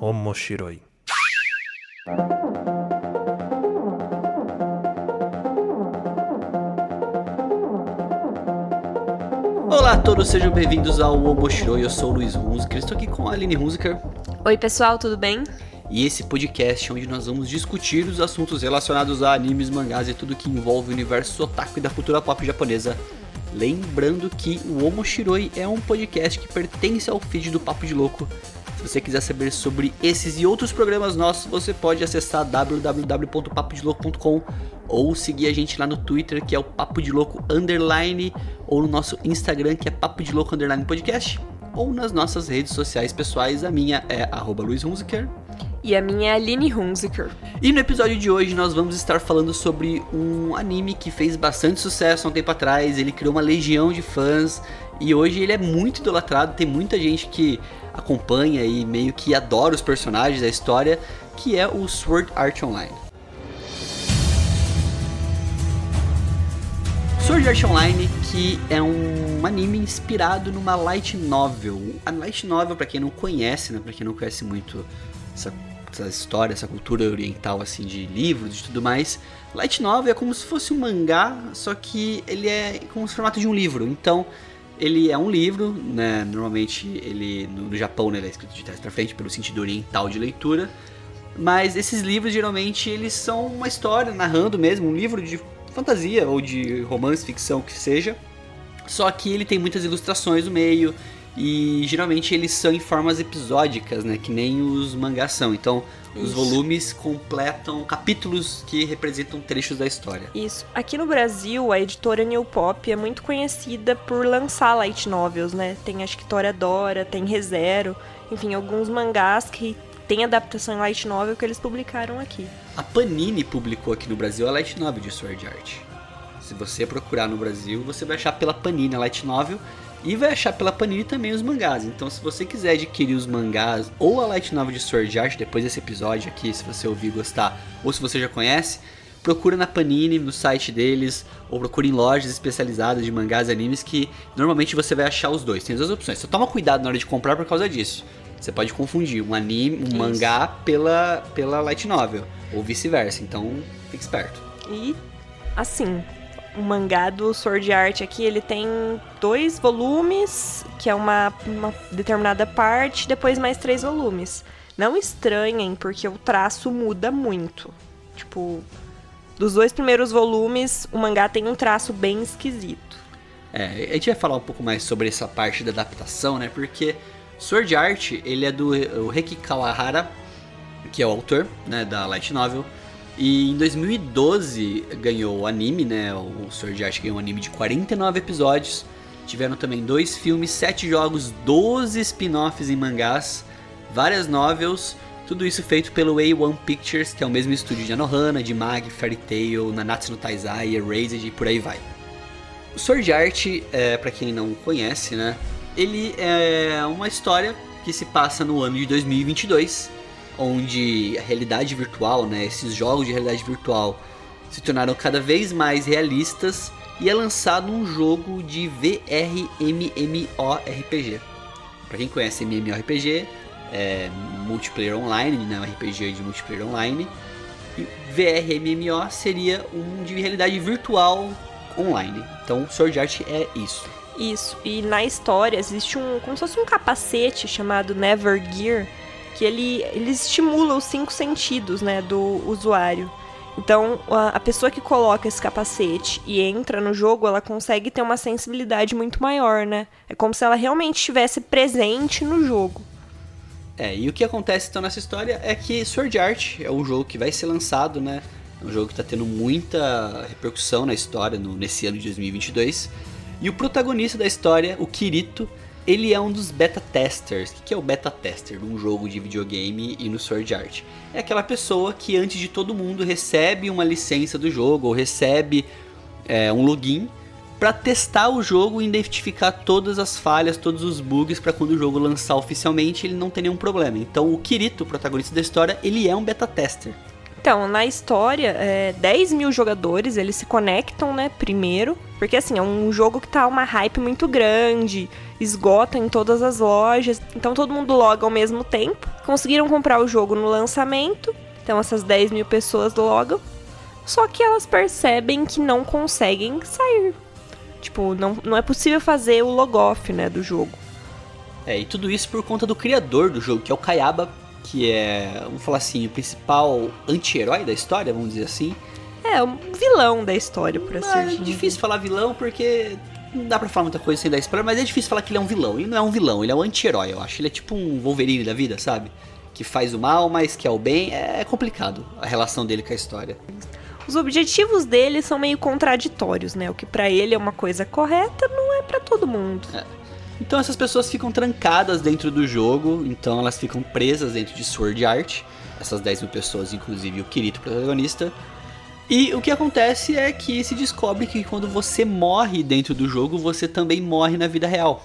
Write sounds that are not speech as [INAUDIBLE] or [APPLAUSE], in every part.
Omoshiroi. Olá a todos, sejam bem-vindos ao Omoshiroi. Eu sou o Luiz Hunziker, estou aqui com a Aline Hunziker. Oi, pessoal, tudo bem? E esse podcast é onde nós vamos discutir os assuntos relacionados a animes, mangás e tudo que envolve o universo otaku e da cultura pop japonesa. Lembrando que o Omoshiroi é um podcast que pertence ao feed do Papo de Louco. Você quiser saber sobre esses e outros programas nossos, você pode acessar www.papodilouco.com ou seguir a gente lá no Twitter, que é o Papo de Louco Underline, ou no nosso Instagram, que é Papo de Louco Underline Podcast, ou nas nossas redes sociais pessoais. A minha é arroba. E a minha é Aline Hunziker. E no episódio de hoje nós vamos estar falando sobre um anime que fez bastante sucesso há um tempo atrás. Ele criou uma legião de fãs e hoje ele é muito idolatrado. Tem muita gente que acompanha e meio que adora os personagens, a história, que é o Sword Art Online. Sword Art Online, que é um anime inspirado numa light novel. A light novel, para quem não conhece, né, para quem não conhece muito essa, essa, história, essa cultura oriental assim de livros e tudo mais, light novel é como se fosse um mangá, só que ele é como se formato de um livro. Então, ele é um livro, né? Normalmente ele no, no Japão né, ele é escrito de trás para frente pelo sentido oriental de leitura. Mas esses livros geralmente eles são uma história narrando mesmo, um livro de fantasia ou de romance, ficção, que seja. Só que ele tem muitas ilustrações no meio e geralmente eles são em formas episódicas, né, que nem os mangás são. Então, os Isso. volumes completam capítulos que representam trechos da história. Isso. Aqui no Brasil, a editora New Pop é muito conhecida por lançar light novels, né? Tem acho que Toradora, tem ReZero, enfim, alguns mangás que tem adaptação em light novel que eles publicaram aqui. A Panini publicou aqui no Brasil a Light Novel de Sword Art. Se você procurar no Brasil, você vai achar pela Panini a Light Novel e vai achar pela Panini também os mangás. Então, se você quiser adquirir os mangás ou a Light Novel de Sword Art depois desse episódio aqui, se você ouvir e gostar, ou se você já conhece, procura na Panini, no site deles, ou procure em lojas especializadas de mangás e animes que normalmente você vai achar os dois. Tem as duas opções. Só toma cuidado na hora de comprar por causa disso. Você pode confundir um anime, um Isso. mangá pela, pela light novel, ou vice-versa. Então, fique esperto. E assim, o mangá do Sword Art aqui, ele tem dois volumes, que é uma, uma determinada parte, depois mais três volumes. Não estranhem, porque o traço muda muito. Tipo, dos dois primeiros volumes, o mangá tem um traço bem esquisito. É, a gente vai falar um pouco mais sobre essa parte da adaptação, né? Porque Sword Art, ele é do o Reki Kawahara, que é o autor, né, da light novel. E em 2012 ganhou o anime, né? O Sword Art ganhou um anime de 49 episódios. Tiveram também dois filmes, sete jogos, 12 spin-offs em mangás, várias novels, tudo isso feito pelo A1 Pictures, que é o mesmo estúdio de Anohana, de Mag, Fairy Tail, Nanatsu no Taizai, Erased e por aí vai. O Sword Art, é, para quem não conhece, né? Ele é uma história que se passa no ano de 2022, onde a realidade virtual, né, esses jogos de realidade virtual se tornaram cada vez mais realistas e é lançado um jogo de VR MMORPG. Para quem conhece MMORPG, é multiplayer online, né, um RPG de multiplayer online. E VR MMO seria um de realidade virtual online. Então, Sword Art é isso. Isso, e na história existe um, como se fosse um capacete chamado Never Gear, que ele, ele estimula os cinco sentidos, né, do usuário. Então, a, pessoa que coloca esse capacete e entra no jogo, ela consegue ter uma sensibilidade muito maior, né? É como se ela realmente estivesse presente no jogo. É, e o que acontece então nessa história é que Sword Art é um jogo que vai ser lançado, né? É um jogo que está tendo muita repercussão na história no, nesse ano de 2022. E o protagonista da história, o Kirito, ele é um dos beta testers. O que é o beta tester num jogo de videogame e no Sword Art? É aquela pessoa que antes de todo mundo recebe uma licença do jogo ou recebe é, um login para testar o jogo e identificar todas as falhas, todos os bugs para quando o jogo lançar oficialmente ele não ter nenhum problema. Então o Kirito, o protagonista da história, ele é um beta tester. Então, na história, é, 10 mil jogadores, eles se conectam, né, primeiro. Porque, assim, é um jogo que tá uma hype muito grande, esgota em todas as lojas. Então, todo mundo loga ao mesmo tempo. Conseguiram comprar o jogo no lançamento. Então, essas 10 mil pessoas logam. Só que elas percebem que não conseguem sair. Tipo, não, não é possível fazer o logoff, né, do jogo. É, e tudo isso por conta do criador do jogo, que é o Kayaba que é, vamos falar assim, o principal anti-herói da história, vamos dizer assim. É, o vilão da história, por assim dizer. É difícil falar vilão porque não dá pra falar muita coisa sem dar spoiler, mas é difícil falar que ele é um vilão. Ele não é um vilão, ele é um anti-herói, eu acho. Ele é tipo um Wolverine da vida, sabe? Que faz o mal, mas quer o bem. É complicado a relação dele com a história. Os objetivos dele são meio contraditórios, né? O que para ele é uma coisa correta não é para todo mundo. É. Então essas pessoas ficam trancadas dentro do jogo, então elas ficam presas dentro de Sword Art, essas 10 mil pessoas, inclusive o Kirito, protagonista. E o que acontece é que se descobre que quando você morre dentro do jogo, você também morre na vida real.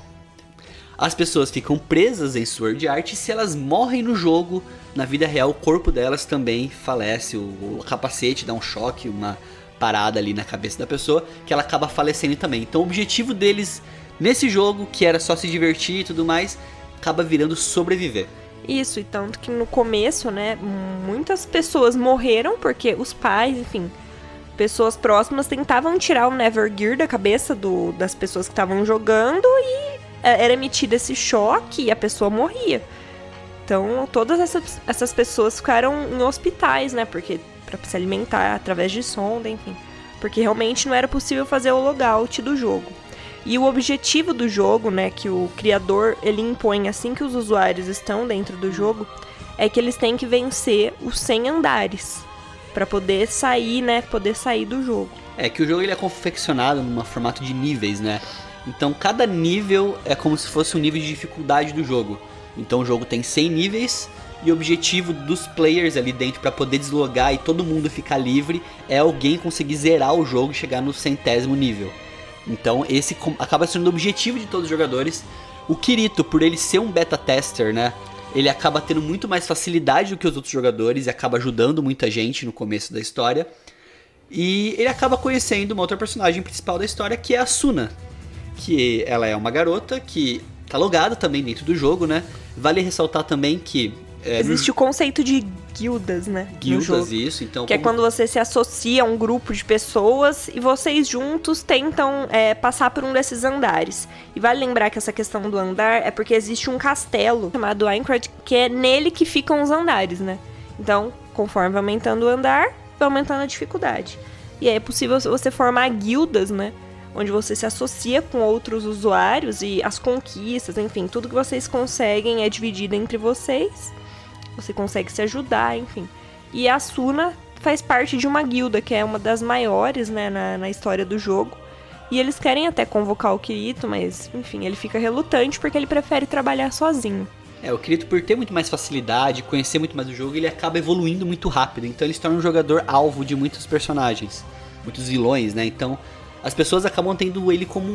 As pessoas ficam presas em Sword Art e se elas morrem no jogo, na vida real o corpo delas também falece, o, o capacete dá um choque, uma parada ali na cabeça da pessoa, que ela acaba falecendo também. Então o objetivo deles Nesse jogo, que era só se divertir e tudo mais, acaba virando sobreviver. Isso, e tanto que no começo, né, muitas pessoas morreram porque os pais, enfim, pessoas próximas tentavam tirar o Nevergear da cabeça do, das pessoas que estavam jogando e é, era emitido esse choque e a pessoa morria. Então, todas essas, essas pessoas ficaram em hospitais, né, porque para se alimentar através de sonda, enfim, porque realmente não era possível fazer o logout do jogo. E o objetivo do jogo, né, que o criador ele impõe assim que os usuários estão dentro do jogo, é que eles têm que vencer os 100 andares para poder sair, né, poder sair do jogo. É que o jogo ele é confeccionado num formato de níveis, né? Então cada nível é como se fosse um nível de dificuldade do jogo. Então o jogo tem 100 níveis e o objetivo dos players ali dentro para poder deslogar e todo mundo ficar livre é alguém conseguir zerar o jogo e chegar no centésimo nível. Então esse acaba sendo o objetivo de todos os jogadores. O Kirito, por ele ser um beta tester, né? Ele acaba tendo muito mais facilidade do que os outros jogadores e acaba ajudando muita gente no começo da história. E ele acaba conhecendo uma outra personagem principal da história, que é a Suna. Que ela é uma garota que tá logada também dentro do jogo, né? Vale ressaltar também que é, Existe no... o conceito de guildas, né? Guildas, isso. Então, que é como... é quando você se associa a um grupo de pessoas e vocês juntos tentam é, passar por um desses andares. E vale lembrar que essa questão do andar é porque existe um castelo chamado Aincrad, que é nele que ficam os andares, né? Então, conforme vai aumentando o andar, vai aumentando a dificuldade. E aí é possível você formar guildas, né? Onde você se associa com outros usuários e as conquistas, enfim, tudo que vocês conseguem é dividido entre vocês você consegue se ajudar, enfim. E a Suna faz parte de uma guilda, que é uma das maiores, né, na, na história do jogo. E eles querem até convocar o Kirito, mas, enfim, ele fica relutante porque ele prefere trabalhar sozinho. É, o Kirito, por ter muito mais facilidade, conhecer muito mais o jogo, ele acaba evoluindo muito rápido. Então ele se torna um jogador alvo de muitos personagens, muitos vilões, né? Então as pessoas acabam tendo ele como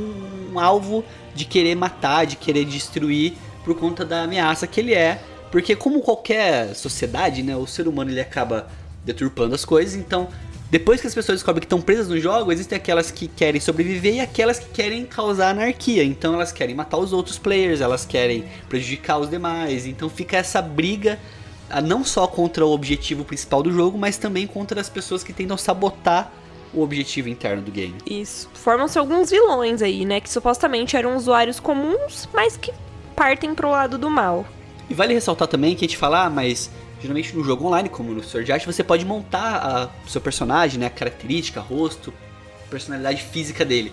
um alvo de querer matar, de querer destruir por conta da ameaça que ele é porque como qualquer sociedade, né, o ser humano ele acaba deturpando as coisas, então depois que as pessoas descobrem que estão presas no jogo, existem aquelas que querem sobreviver e aquelas que querem causar anarquia. Então elas querem matar os outros players, elas querem prejudicar os demais. Então fica essa briga ah, não só contra o objetivo principal do jogo, mas também contra as pessoas que tentam sabotar o objetivo interno do game. Isso. Formam-se alguns vilões aí, né? Que supostamente eram usuários comuns, mas que partem pro lado do mal. E vale ressaltar também que a gente fala, ah, mas geralmente no jogo online, como no Sword Art, você pode montar o seu personagem, né, a característica, rosto, personalidade física dele.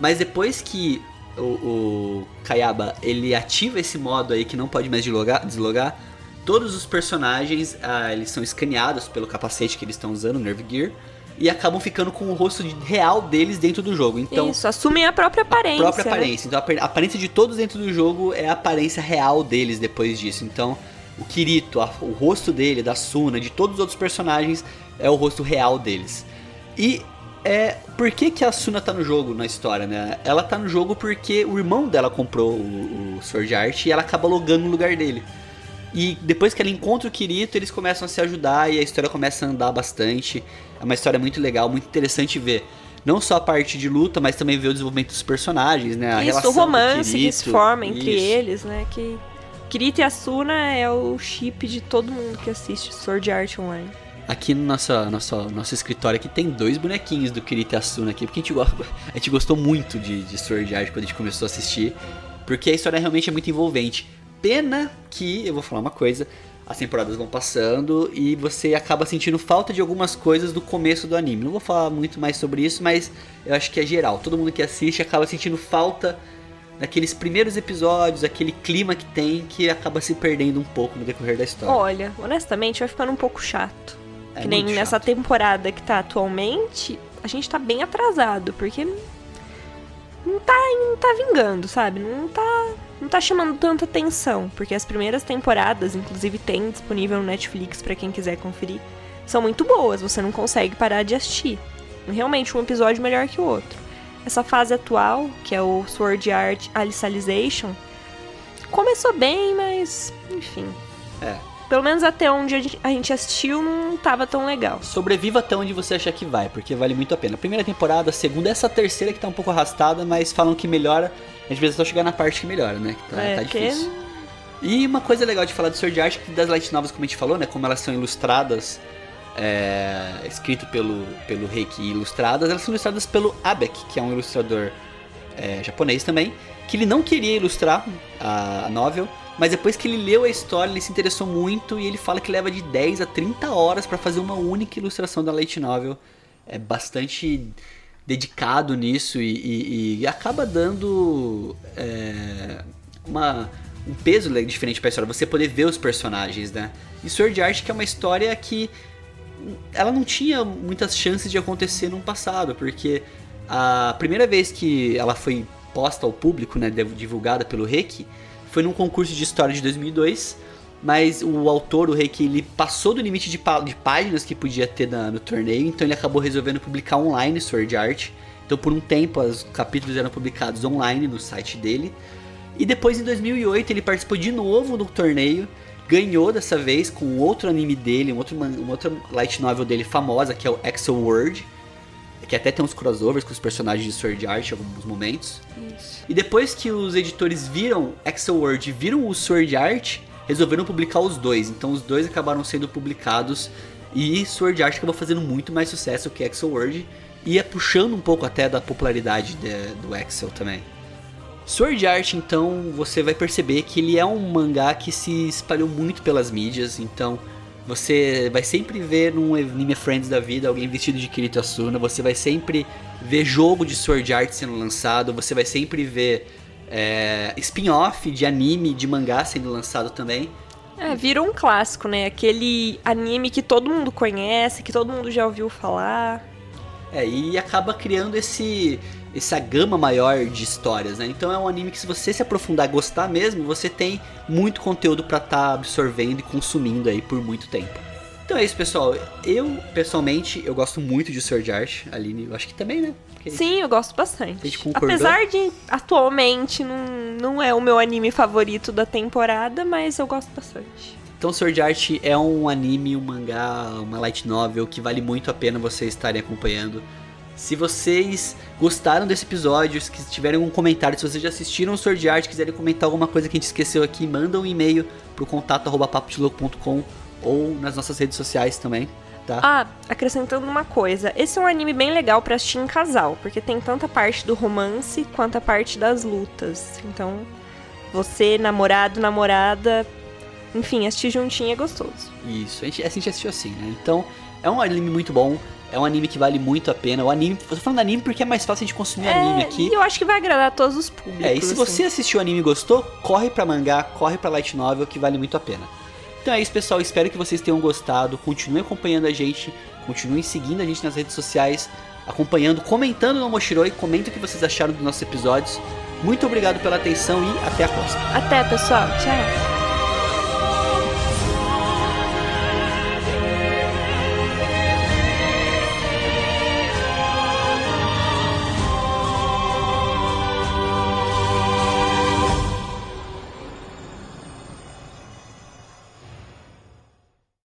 Mas depois que o, o Kayaba ele ativa esse modo aí que não pode mais deslogar, deslogar todos os personagens ah, eles são escaneados pelo capacete que eles estão usando, o Nerve Gear e acabam ficando com o rosto real deles dentro do jogo. Então, Isso, assumem a própria aparência. A própria aparência. Né? Então a aparência de todos dentro do jogo é a aparência real deles depois disso. Então, o Kirito, a, o rosto dele, da Suna, de todos os outros personagens, é o rosto real deles. E é, por que, que a Suna tá no jogo na história, né? Ela tá no jogo porque o irmão dela comprou o, o Sword Art e ela acaba logando no lugar dele. E depois que ela encontra o Kirito, eles começam a se ajudar e a história começa a andar bastante. É uma história muito legal, muito interessante ver. Não só a parte de luta, mas também ver o desenvolvimento dos personagens, né? A Isso, o romance do que se forma entre Isso. eles, né? Que Kirito e Asuna é o chip de todo mundo que assiste Sword Art Online. Aqui no nosso, nosso, nosso escritório aqui tem dois bonequinhos do Kirito e Asuna aqui, porque a gente, [LAUGHS] a gente gostou muito de, de Sword Art quando a gente começou a assistir, porque a história realmente é muito envolvente. Pena que, eu vou falar uma coisa, as temporadas vão passando e você acaba sentindo falta de algumas coisas do começo do anime. Não vou falar muito mais sobre isso, mas eu acho que é geral. Todo mundo que assiste acaba sentindo falta daqueles primeiros episódios, aquele clima que tem que acaba se perdendo um pouco no decorrer da história. Olha, honestamente, vai ficando um pouco chato. É que nem muito nessa chato. temporada que tá atualmente, a gente tá bem atrasado, porque não tá, não tá vingando, sabe? Não tá, não tá chamando tanta atenção, porque as primeiras temporadas, inclusive tem disponível no Netflix pra quem quiser conferir, são muito boas, você não consegue parar de assistir. Realmente um episódio melhor que o outro. Essa fase atual, que é o Sword Art Alicization, começou bem, mas enfim, É. pelo menos até onde a gente- assistiu não tava tão legal. Sobreviva até onde você achar que vai, porque vale muito a pena. A primeira temporada, a segunda, essa terceira que tá um pouco arrastada, mas falam que melhora. A gente precisa só chegar na parte que melhora, né? Que tá, É, tá que- difícil. E uma coisa legal de falar de Sword Art, que das light novels, como a gente falou, né? Como elas são ilustradas, é, escrito pelo, pelo Reiki e ilustradas, elas são ilustradas pelo Abek, que é um ilustrador é, japonês também, que ele não queria ilustrar a, a novel, mas depois que ele leu a história, ele se interessou muito e ele fala que leva de 10 a 30 horas para fazer uma única ilustração da light novel. É bastante dedicado nisso e, e- e acaba dando é, uma, um peso diferente pra história, você poder ver os personagens, né? E Sword Art que é uma história que ela não tinha muitas chances de acontecer no passado, porque a primeira vez que ela foi posta ao público, né, divulgada pelo Reiki, foi num concurso de história de 2002, mas o autor, o Reiki, ele passou do limite de, pá- de páginas que podia ter na- no torneio, então ele acabou resolvendo publicar online Sword Art. Então por um tempo os capítulos eram publicados online no site dele. E depois em 2008 ele participou de novo do torneio, ganhou dessa vez com outro anime dele, um outro, uma outra light novel dele famosa, que é o Exo World, que até tem uns crossovers com os personagens de Sword Art em alguns momentos. Isso. E depois que os editores viram Exo World e viram o Sword Art, resolveram publicar os dois. Então os dois acabaram sendo publicados e Sword Art acabou fazendo muito mais sucesso que Exo World e ia puxando um pouco até da popularidade de- do Excel também. Sword Art, então, você vai perceber que ele é um mangá que se espalhou muito pelas mídias, então você vai sempre ver num Anime Friends da vida alguém vestido de Kirito Asuna, você vai sempre ver jogo de Sword Art sendo lançado, você vai sempre ver é, spin-off de anime, de mangá sendo lançado também. É, virou um clássico, né? Aquele anime que todo mundo conhece, que todo mundo já ouviu falar. É, e acaba criando esse essa gama maior de histórias, né? Então é um anime que se você se aprofundar e gostar mesmo, você tem muito conteúdo pra estar absorvendo e consumindo aí por muito tempo. Então é isso, pessoal. Eu, pessoalmente, eu gosto muito de Sword Art. Aline, eu acho que também, né? Porque- Sim, eu gosto A bastante. Apesar de atualmente não, não é o meu anime favorito da temporada, mas eu gosto bastante. Então Sword Art é um anime, um mangá, uma light novel que vale muito a pena vocês estarem acompanhando. Se vocês gostaram desse episódio, se tiverem algum comentário, se vocês já assistiram Sword Art, quiserem comentar alguma coisa que a gente esqueceu aqui, manda um e-mail pro contato papodelouco.com ou nas nossas redes sociais também, tá? Ah, acrescentando uma coisa, esse é um anime bem legal pra assistir em casal, porque tem tanta parte do romance quanto a parte das lutas. Então, você, namorado, namorada, enfim, assistir juntinho é gostoso. Isso, a gente, a gente assistiu assim, né? Então, é um anime muito bom, é um anime que vale muito a pena. O anime, eu tô falando anime porque é mais fácil a gente consumir anime É, aqui. E eu acho que vai agradar a todos os públicos. É, e se assim. você assistiu o anime e gostou, corre pra mangá, corre pra light novel, que vale muito a pena. Então é isso, pessoal. Espero que vocês tenham gostado. Continuem acompanhando a gente, continuem seguindo a gente nas redes sociais, acompanhando, comentando no Moshiroi, comentem o que vocês acharam dos nossos episódios. Muito obrigado pela atenção e até a próxima. Até, pessoal. Tchau.